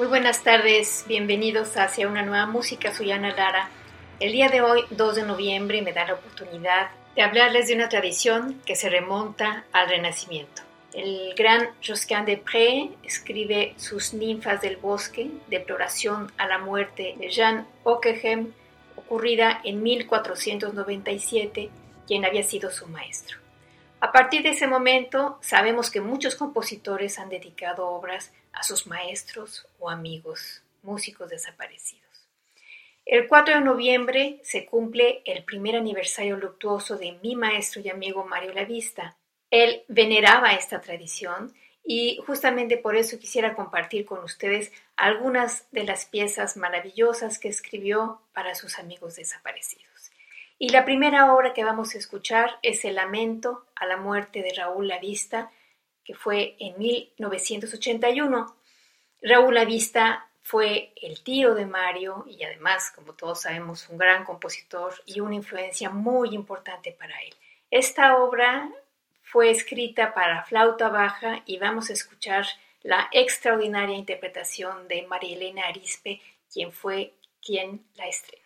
Muy buenas tardes, bienvenidos hacia una nueva música, soy Ana Lara. El día de hoy, 2 de noviembre, me da la oportunidad de hablarles de una tradición que se remonta al Renacimiento. El gran Josquin de Pré escribe sus ninfas del bosque, deploración a la muerte de Jean Ockeghem, ocurrida en 1497, quien había sido su maestro. A partir de ese momento, sabemos que muchos compositores han dedicado obras a sus maestros o amigos, músicos desaparecidos. El 4 de noviembre se cumple el primer aniversario luctuoso de mi maestro y amigo Mario Lavista. Él veneraba esta tradición y justamente por eso quisiera compartir con ustedes algunas de las piezas maravillosas que escribió para sus amigos desaparecidos. Y la primera obra que vamos a escuchar es El lamento a la muerte de Raúl Lavista, que fue en 1981. Raúl Lavista fue el tío de Mario y además, como todos sabemos, un gran compositor y una influencia muy importante para él. Esta obra fue escrita para flauta baja y vamos a escuchar la extraordinaria interpretación de María Elena Arispe, quien fue quien la estrenó.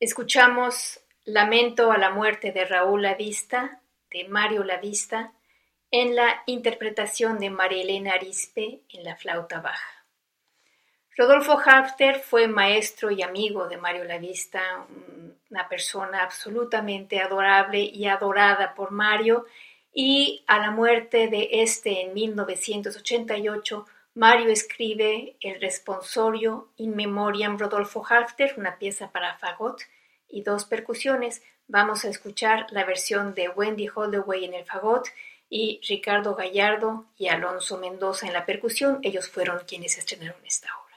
Escuchamos Lamento a la muerte de Raúl Lavista, de Mario Lavista, en la interpretación de María Elena Arispe en la flauta baja. Rodolfo Halfter fue maestro y amigo de Mario Lavista, una persona absolutamente adorable y adorada por Mario, y a la muerte de este en 1988, Mario escribe el responsorio In Memoriam Rodolfo Halfter, una pieza para fagot y dos percusiones. Vamos a escuchar la versión de Wendy Holdaway en el fagot y Ricardo Gallardo y Alonso Mendoza en la percusión. Ellos fueron quienes estrenaron esta obra.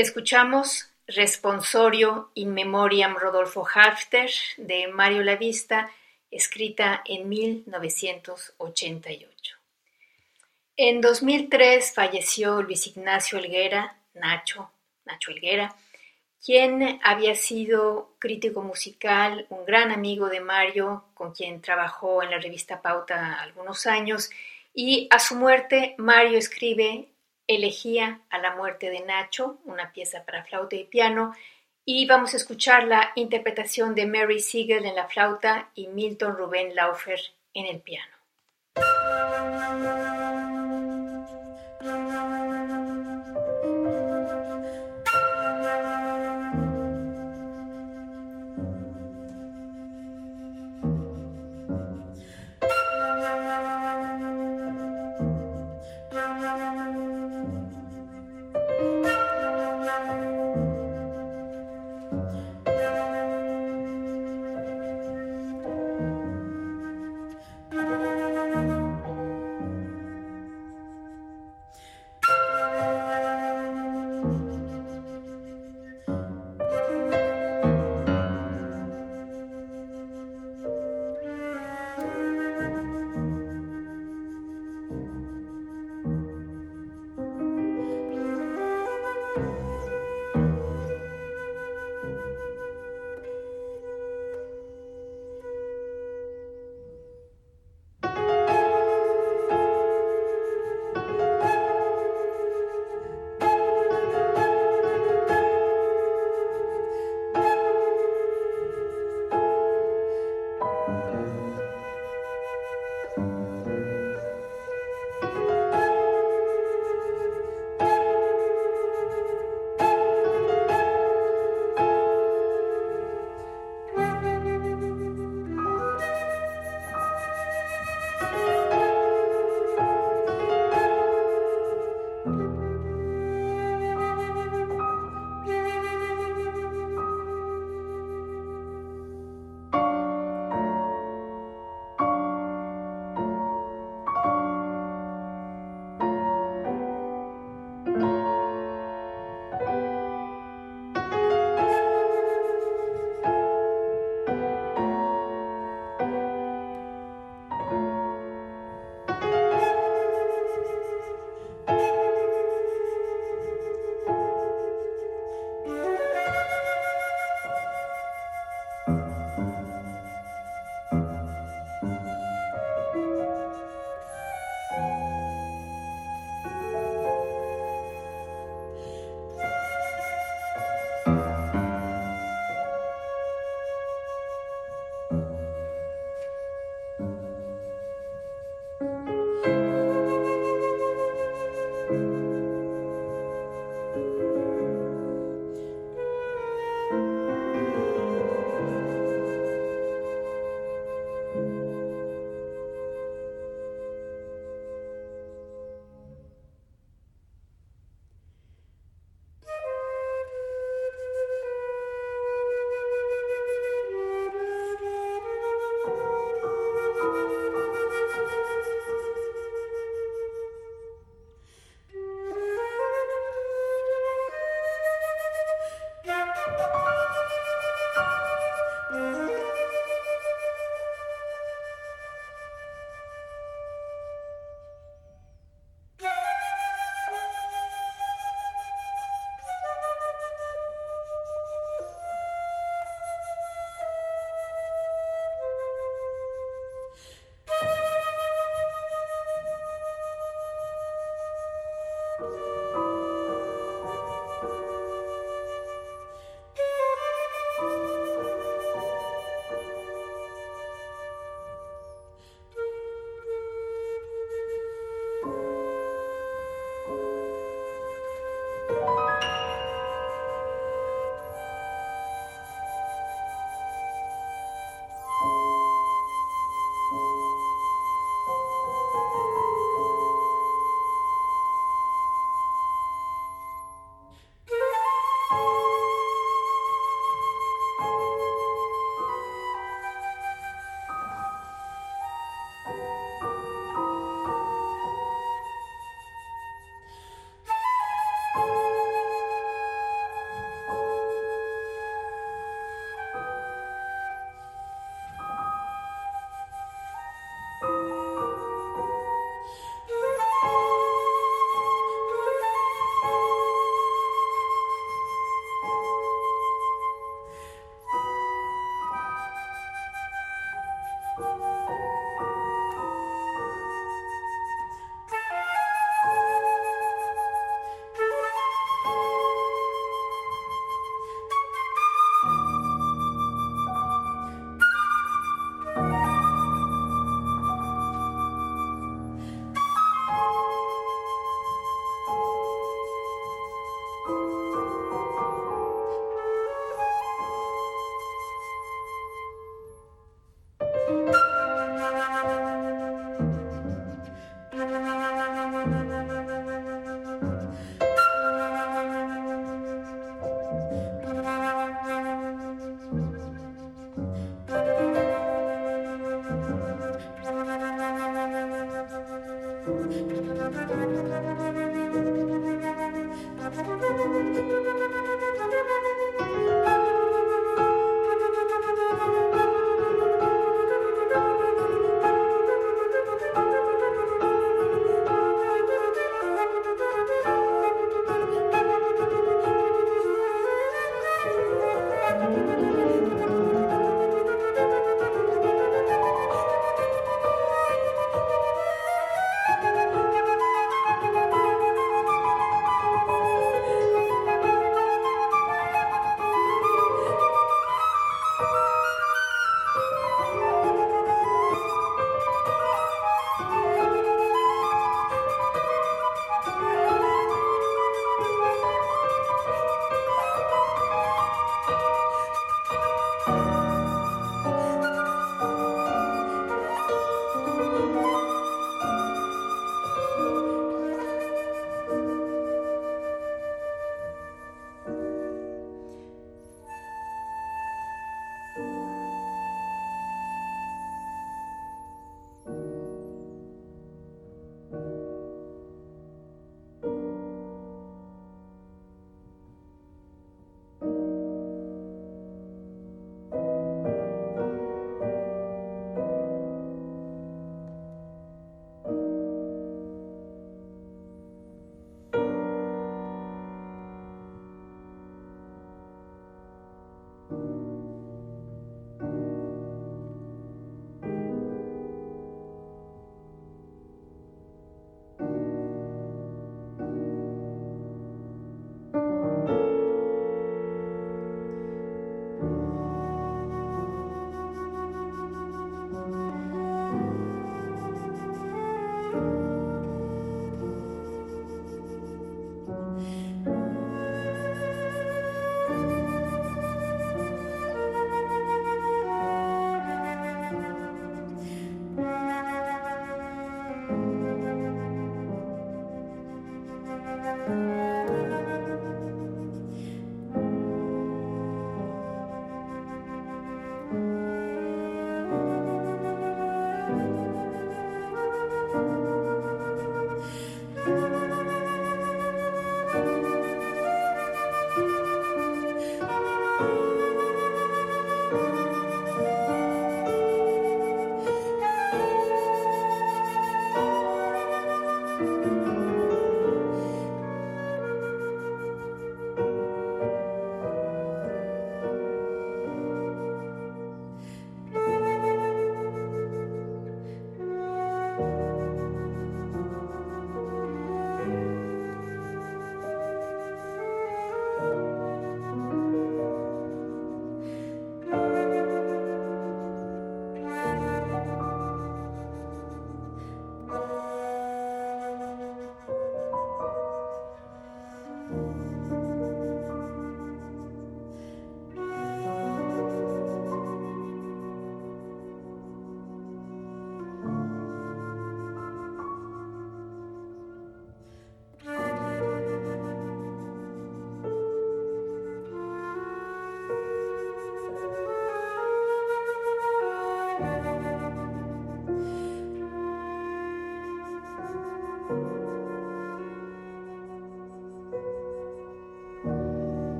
Escuchamos Responsorio in Memoriam Rodolfo Hafter de Mario Lavista, escrita en 1988. En 2003 falleció Luis Ignacio Helguera, Nacho, Nacho Helguera, quien había sido crítico musical, un gran amigo de Mario, con quien trabajó en la revista Pauta algunos años, y a su muerte Mario escribe Elegía a la muerte de Nacho, una pieza para flauta y piano, y vamos a escuchar la interpretación de Mary Siegel en la flauta y Milton Rubén Laufer en el piano.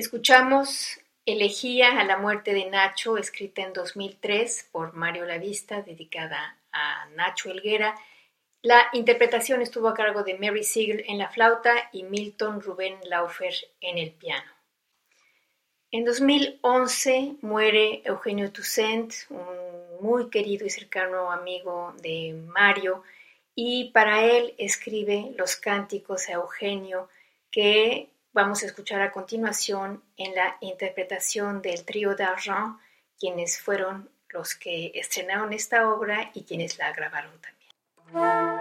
Escuchamos Elegía a la muerte de Nacho, escrita en 2003 por Mario Lavista, dedicada a Nacho Elguera. La interpretación estuvo a cargo de Mary Siegel en la flauta y Milton Rubén Laufer en el piano. En 2011 muere Eugenio Toussaint, un muy querido y cercano amigo de Mario, y para él escribe los cánticos a Eugenio que vamos a escuchar a continuación en la interpretación del trío d'Argent, quienes fueron los que estrenaron esta obra y quienes la grabaron también.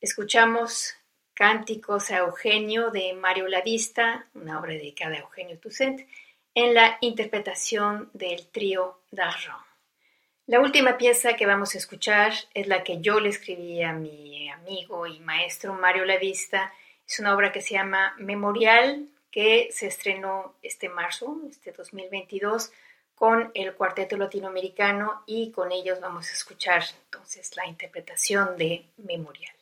Escuchamos Cánticos a Eugenio de Mario Lavista, una obra dedicada a Eugenio Toussaint, en la interpretación del trío d'Argent. La última pieza que vamos a escuchar es la que yo le escribí a mi amigo y maestro Mario Lavista. Es una obra que se llama Memorial, que se estrenó este marzo, este 2022, con el Cuarteto Latinoamericano y con ellos vamos a escuchar entonces la interpretación de Memorial.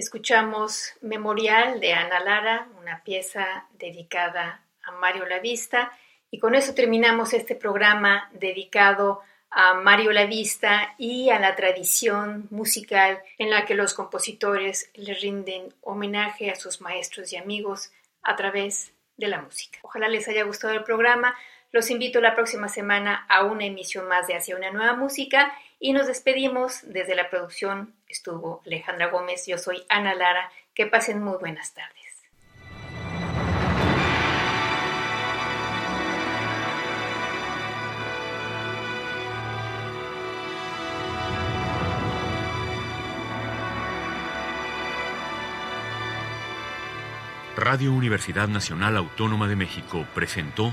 Escuchamos Memorial de Ana Lara, una pieza dedicada a Mario Lavista, y con eso terminamos este programa dedicado a Mario Lavista y a la tradición musical en la que los compositores le rinden homenaje a sus maestros y amigos a través de la música. Ojalá les haya gustado el programa. Los invito la próxima semana a una emisión más de Hacia una nueva música y nos despedimos. Desde la producción estuvo Alejandra Gómez, yo soy Ana Lara. Que pasen muy buenas tardes. Radio Universidad Nacional Autónoma de México presentó